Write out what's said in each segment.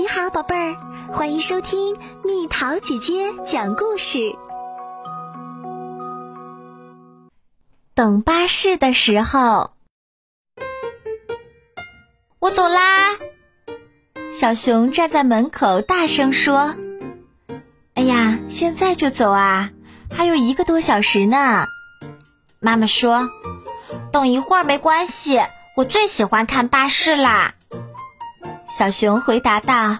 你好，宝贝儿，欢迎收听蜜桃姐姐讲故事。等巴士的时候，我走啦！小熊站在门口大声说：“哎呀，现在就走啊？还有一个多小时呢。”妈妈说：“等一会儿没关系，我最喜欢看巴士啦。”小熊回答道。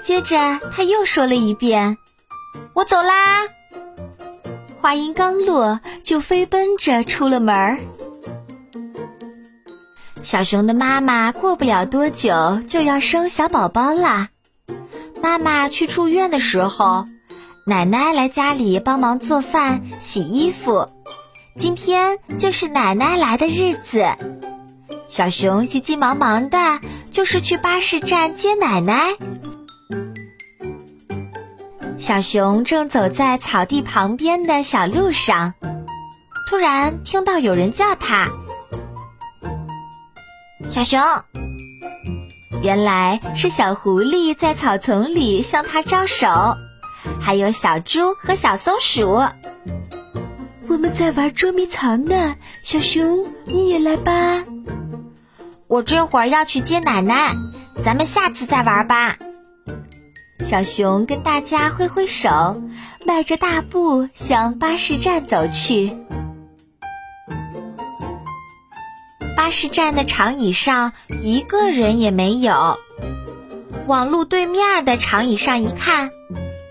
接着他又说了一遍：“我走啦！”话音刚落，就飞奔着出了门儿。小熊的妈妈过不了多久就要生小宝宝啦。妈妈去住院的时候，奶奶来家里帮忙做饭、洗衣服。今天就是奶奶来的日子。小熊急急忙忙的，就是去巴士站接奶奶。小熊正走在草地旁边的小路上，突然听到有人叫他：“小熊！”原来是小狐狸在草丛里向他招手，还有小猪和小松鼠。我们在玩捉迷藏呢，小熊，你也来吧。我这会儿要去接奶奶，咱们下次再玩吧。小熊跟大家挥挥手，迈着大步向巴士站走去。巴士站的长椅上一个人也没有。往路对面的长椅上一看，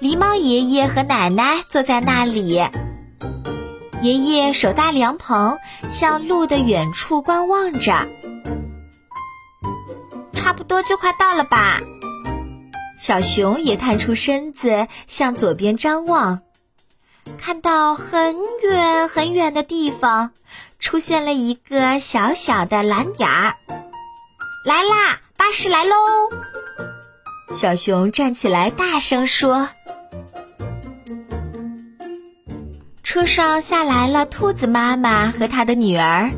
狸猫爷爷和奶奶坐在那里。爷爷手搭凉棚，向路的远处观望着。差不多就快到了吧。小熊也探出身子向左边张望，看到很远很远的地方出现了一个小小的蓝点儿。来啦，巴士来喽！小熊站起来大声说。车上下来了兔子妈妈和她的女儿。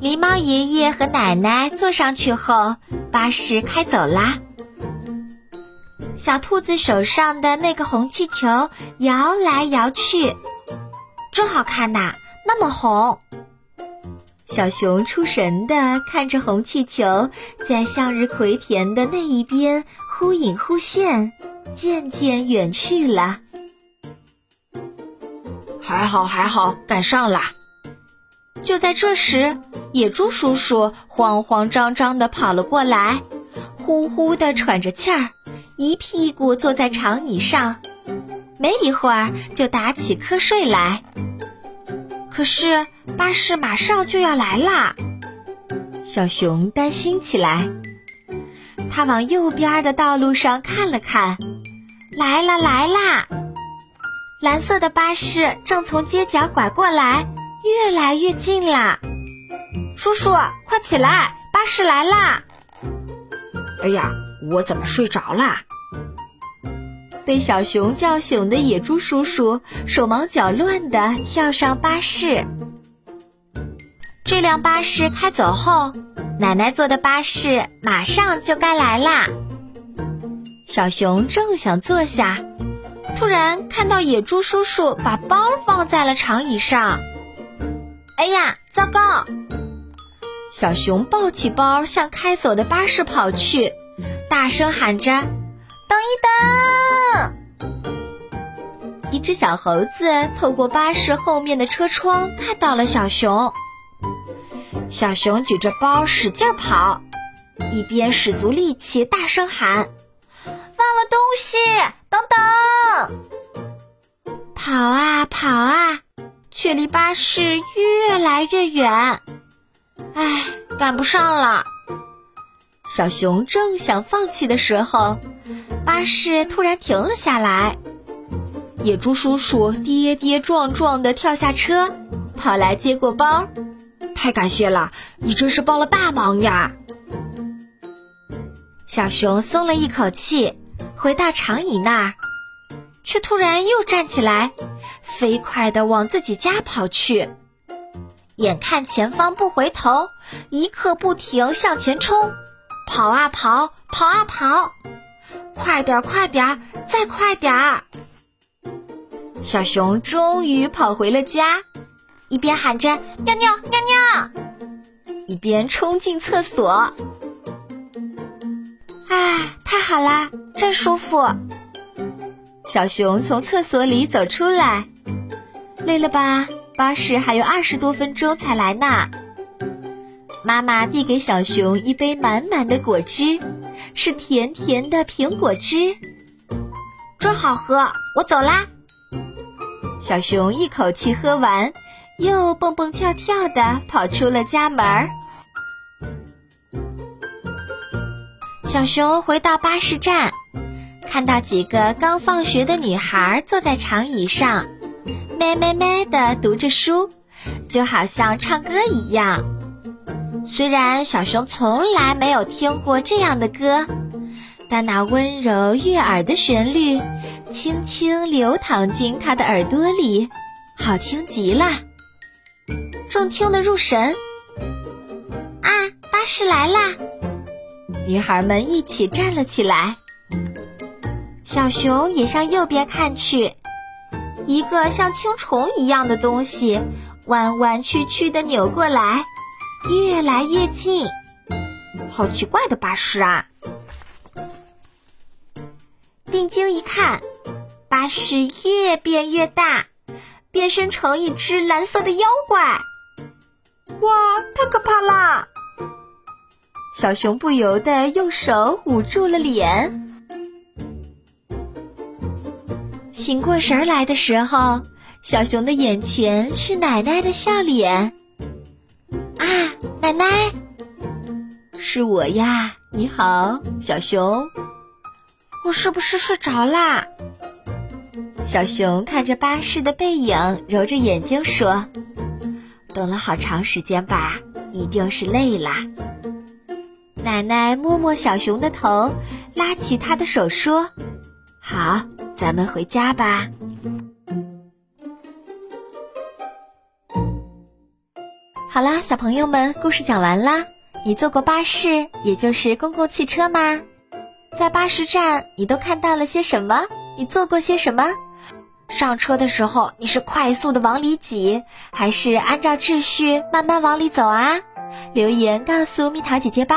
狸猫爷爷和奶奶坐上去后，巴士开走啦。小兔子手上的那个红气球摇来摇去，真好看呐，那么红。小熊出神的看着红气球在向日葵田的那一边忽隐忽现，渐渐远去了。还好还好，赶上了！就在这时。野猪叔叔慌慌张张地跑了过来，呼呼地喘着气儿，一屁股坐在长椅上，没一会儿就打起瞌睡来。可是巴士马上就要来啦，小熊担心起来。他往右边的道路上看了看，来了来啦！蓝色的巴士正从街角拐过来，越来越近啦。叔叔，快起来，巴士来啦！哎呀，我怎么睡着啦？被小熊叫醒的野猪叔叔手忙脚乱地跳上巴士。这辆巴士开走后，奶奶坐的巴士马上就该来啦。小熊正想坐下，突然看到野猪叔叔把包放在了长椅上。哎呀，糟糕！小熊抱起包向开走的巴士跑去，大声喊着：“等一等！”一只小猴子透过巴士后面的车窗看到了小熊。小熊举着包使劲跑，一边使足力气大声喊：“忘了东西！等等！”跑啊跑啊，却离巴士越来越远。唉，赶不上了。小熊正想放弃的时候，巴士突然停了下来。野猪叔叔跌跌撞撞地跳下车，跑来接过包。太感谢了，你真是帮了大忙呀！小熊松了一口气，回到长椅那儿，却突然又站起来，飞快地往自己家跑去。眼看前方不回头，一刻不停向前冲，跑啊跑，跑啊跑，快点儿快点儿，再快点儿！小熊终于跑回了家，一边喊着“尿尿尿尿”，一边冲进厕所。啊，太好啦，真舒服！小熊从厕所里走出来，累了吧？巴士还有二十多分钟才来呢。妈妈递给小熊一杯满满的果汁，是甜甜的苹果汁，真好喝。我走啦。小熊一口气喝完，又蹦蹦跳跳的跑出了家门儿。小熊回到巴士站，看到几个刚放学的女孩坐在长椅上，咩咩咩的读着书，就好像唱歌一样。虽然小熊从来没有听过这样的歌，但那温柔悦耳的旋律，轻轻流淌进他的耳朵里，好听极了，正听得入神。啊，巴士来啦！女孩们一起站了起来，小熊也向右边看去，一个像青虫一样的东西弯弯曲曲的扭过来，越来越近。好奇怪的巴士啊！定睛一看，巴士越变越大，变身成一只蓝色的妖怪。哇，太可怕啦！小熊不由得用手捂住了脸。醒过神来的时候，小熊的眼前是奶奶的笑脸。啊，奶奶，是我呀！你好，小熊。我是不是睡着啦？小熊看着巴士的背影，揉着眼睛说：“等了好长时间吧，一定是累啦。”奶奶摸摸小熊的头，拉起他的手说：“好，咱们回家吧。”好啦，小朋友们，故事讲完啦。你坐过巴士，也就是公共汽车吗？在巴士站，你都看到了些什么？你做过些什么？上车的时候，你是快速的往里挤，还是按照秩序慢慢往里走啊？留言告诉蜜桃姐姐吧。